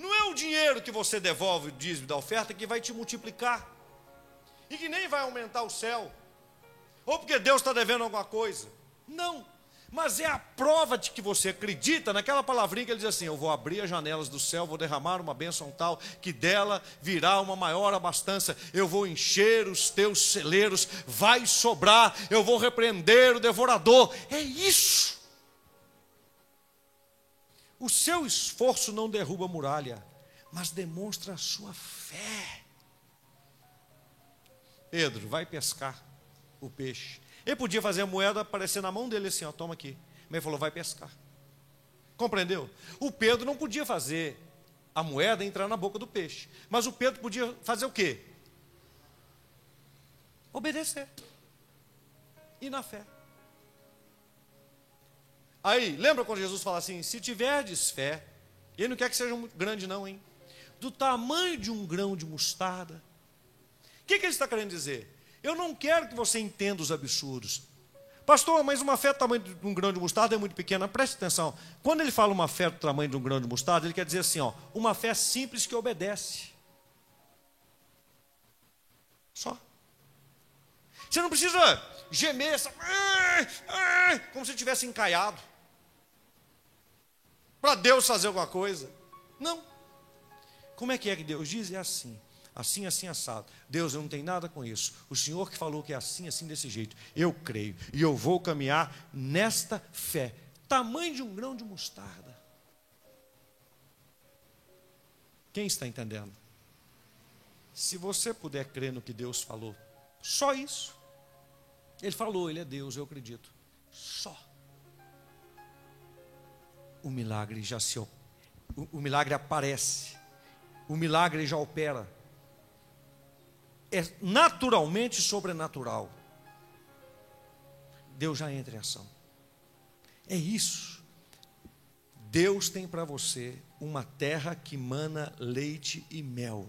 Não é o dinheiro que você devolve o dízimo da oferta que vai te multiplicar, e que nem vai aumentar o céu, ou porque Deus está devendo alguma coisa. Não mas é a prova de que você acredita naquela palavrinha que ele diz assim: Eu vou abrir as janelas do céu, vou derramar uma bênção tal, que dela virá uma maior abastança, eu vou encher os teus celeiros, vai sobrar, eu vou repreender o devorador. É isso. O seu esforço não derruba a muralha, mas demonstra a sua fé. Pedro, vai pescar o peixe. Ele podia fazer a moeda aparecer na mão dele assim, ó, toma aqui. Mas ele falou, vai pescar. Compreendeu? O Pedro não podia fazer a moeda entrar na boca do peixe. Mas o Pedro podia fazer o quê? Obedecer. E na fé. Aí, lembra quando Jesus fala assim: se tiverdes fé, ele não quer que seja grande, não, hein? Do tamanho de um grão de mostarda. O que, que ele está querendo dizer? Eu não quero que você entenda os absurdos. Pastor, mas uma fé do tamanho de um grão de mostarda é muito pequena. Preste atenção. Quando ele fala uma fé do tamanho de um grão de mostarda, ele quer dizer assim, ó, uma fé simples que obedece. Só. Você não precisa gemer, como se tivesse encaiado. Para Deus fazer alguma coisa. Não. Como é que é que Deus diz? É assim assim, assim, assado. Deus, eu não tenho nada com isso. O Senhor que falou que é assim, assim, desse jeito. Eu creio. E eu vou caminhar nesta fé. Tamanho de um grão de mostarda. Quem está entendendo? Se você puder crer no que Deus falou, só isso. Ele falou, Ele é Deus, eu acredito. Só. O milagre já se. O, o milagre aparece. O milagre já opera é naturalmente sobrenatural. Deus já entra em ação. É isso. Deus tem para você uma terra que mana leite e mel.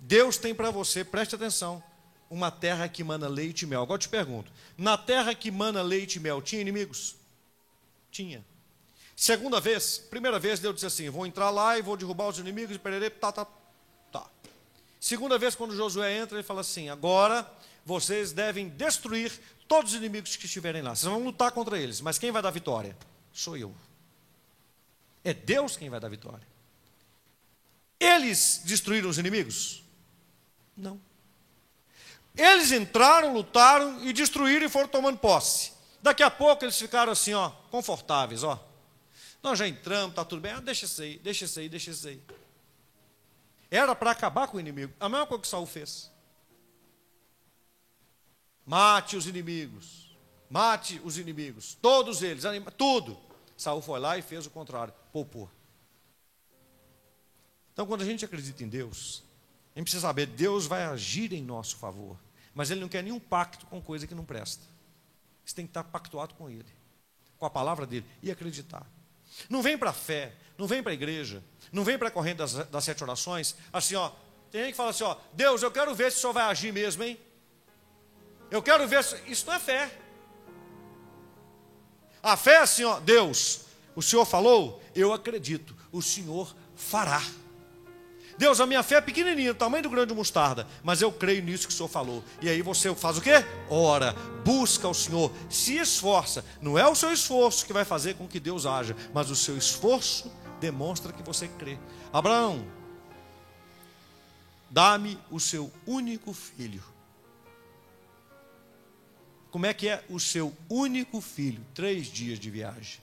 Deus tem para você, preste atenção, uma terra que mana leite e mel. Agora eu te pergunto: na terra que mana leite e mel, tinha inimigos? Tinha. Segunda vez, primeira vez, Deus disse assim: vou entrar lá e vou derrubar os inimigos e perderei, tá, tá, Segunda vez, quando Josué entra, ele fala assim: agora vocês devem destruir todos os inimigos que estiverem lá. Vocês vão lutar contra eles, mas quem vai dar vitória? Sou eu. É Deus quem vai dar vitória. Eles destruíram os inimigos? Não. Eles entraram, lutaram e destruíram e foram tomando posse. Daqui a pouco eles ficaram assim, ó, confortáveis, ó. Nós já entramos, está tudo bem. Ah, deixa isso aí, deixa isso aí, deixa isso aí. Era para acabar com o inimigo. A mesma coisa que Saul fez. Mate os inimigos. Mate os inimigos. Todos eles, anima, tudo. Saul foi lá e fez o contrário. Poupou. Então, quando a gente acredita em Deus, a gente precisa saber, Deus vai agir em nosso favor. Mas Ele não quer nenhum pacto com coisa que não presta. Você tem que estar pactuado com Ele, com a palavra dele e acreditar. Não vem para a fé, não vem para a igreja, não vem para a corrente das, das sete orações, assim, ó. Tem gente que fala assim, ó, Deus, eu quero ver se o Senhor vai agir mesmo, hein? Eu quero ver se. Isso não é fé. A fé é assim, ó, Deus, o Senhor falou, eu acredito, o Senhor fará. Deus, a minha fé é pequenininha, o tamanho do grão de mostarda, mas eu creio nisso que o Senhor falou. E aí você faz o quê? Ora, busca o Senhor, se esforça. Não é o seu esforço que vai fazer com que Deus haja, mas o seu esforço demonstra que você crê. Abraão, dá-me o seu único filho. Como é que é o seu único filho? Três dias de viagem.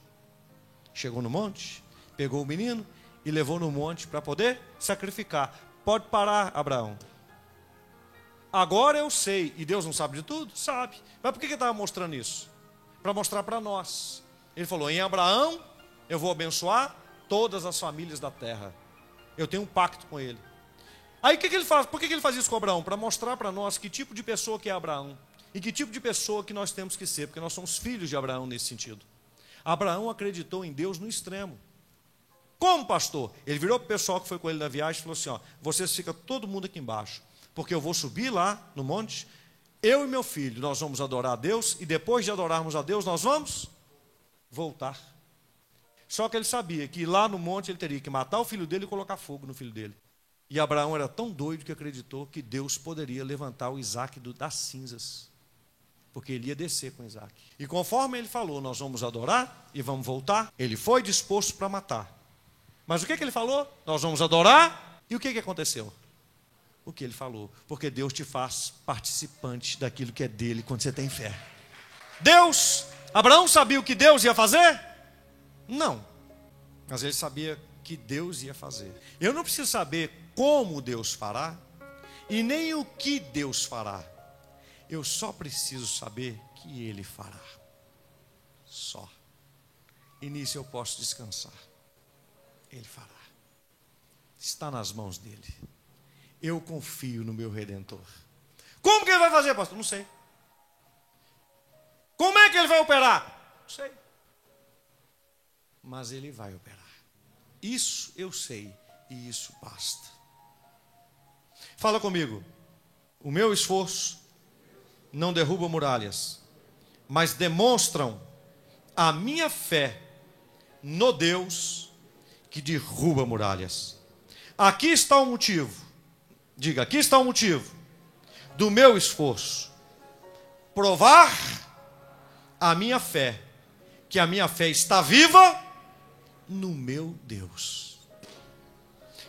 Chegou no monte, pegou o menino e levou no monte para poder sacrificar. Pode parar, Abraão. Agora eu sei, e Deus não sabe de tudo? Sabe. Mas por que ele estava mostrando isso? Para mostrar para nós. Ele falou: em Abraão eu vou abençoar todas as famílias da terra. Eu tenho um pacto com ele. Aí o que, que ele faz? Por que, que ele faz isso com Abraão? Para mostrar para nós que tipo de pessoa que é Abraão. E que tipo de pessoa que nós temos que ser, porque nós somos filhos de Abraão nesse sentido. Abraão acreditou em Deus no extremo. Como, pastor? Ele virou para o pessoal que foi com ele na viagem e falou assim: ó, vocês ficam todo mundo aqui embaixo, porque eu vou subir lá no monte, eu e meu filho, nós vamos adorar a Deus, e depois de adorarmos a Deus, nós vamos voltar. Só que ele sabia que lá no monte ele teria que matar o filho dele e colocar fogo no filho dele. E Abraão era tão doido que acreditou que Deus poderia levantar o Isaac das cinzas. Porque ele ia descer com Isaac. E conforme ele falou, nós vamos adorar e vamos voltar, ele foi disposto para matar. Mas o que, que ele falou? Nós vamos adorar. E o que, que aconteceu? O que ele falou. Porque Deus te faz participante daquilo que é dele quando você tem fé. Deus, Abraão sabia o que Deus ia fazer? Não. Mas ele sabia que Deus ia fazer. Eu não preciso saber como Deus fará e nem o que Deus fará. Eu só preciso saber que Ele fará. Só. E nisso eu posso descansar. Ele fará. está nas mãos dele. Eu confio no meu redentor. Como que ele vai fazer, pastor? Não sei. Como é que ele vai operar? Não sei. Mas ele vai operar. Isso eu sei e isso basta. Fala comigo. O meu esforço não derruba muralhas, mas demonstram a minha fé no Deus que derruba muralhas. Aqui está o motivo. Diga, aqui está o motivo do meu esforço. Provar a minha fé, que a minha fé está viva no meu Deus.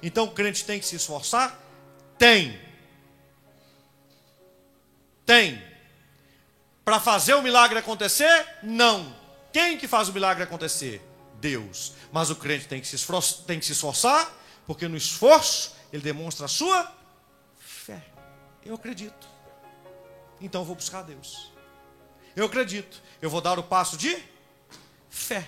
Então o crente tem que se esforçar? Tem. Tem. Para fazer o milagre acontecer? Não. Quem que faz o milagre acontecer? Deus. Mas o crente tem que se esforçar, tem que se esforçar porque no esforço ele demonstra a sua fé. Eu acredito. Então eu vou buscar Deus. Eu acredito. Eu vou dar o passo de fé.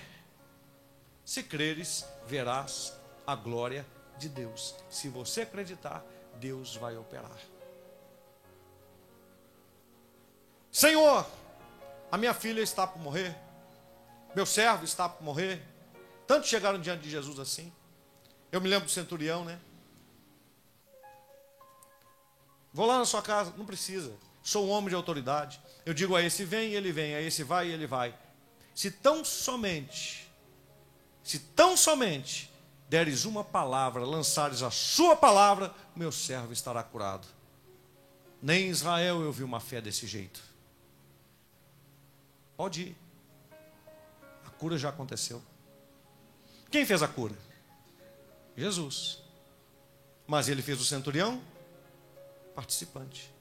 Se creres, verás a glória de Deus. Se você acreditar, Deus vai operar. Senhor, a minha filha está por morrer. Meu servo está por morrer. Tantos chegaram diante de Jesus assim. Eu me lembro do centurião, né? Vou lá na sua casa, não precisa. Sou um homem de autoridade. Eu digo a esse vem, ele vem, a esse vai, ele vai. Se tão somente, se tão somente deres uma palavra, lançares a sua palavra, meu servo estará curado. Nem em Israel eu vi uma fé desse jeito. Pode ir. A cura já aconteceu. Quem fez a cura? Jesus. Mas ele fez o centurião participante.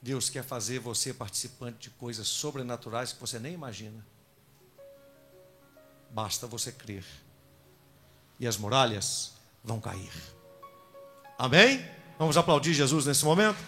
Deus quer fazer você participante de coisas sobrenaturais que você nem imagina. Basta você crer. E as muralhas vão cair. Amém? Vamos aplaudir Jesus nesse momento?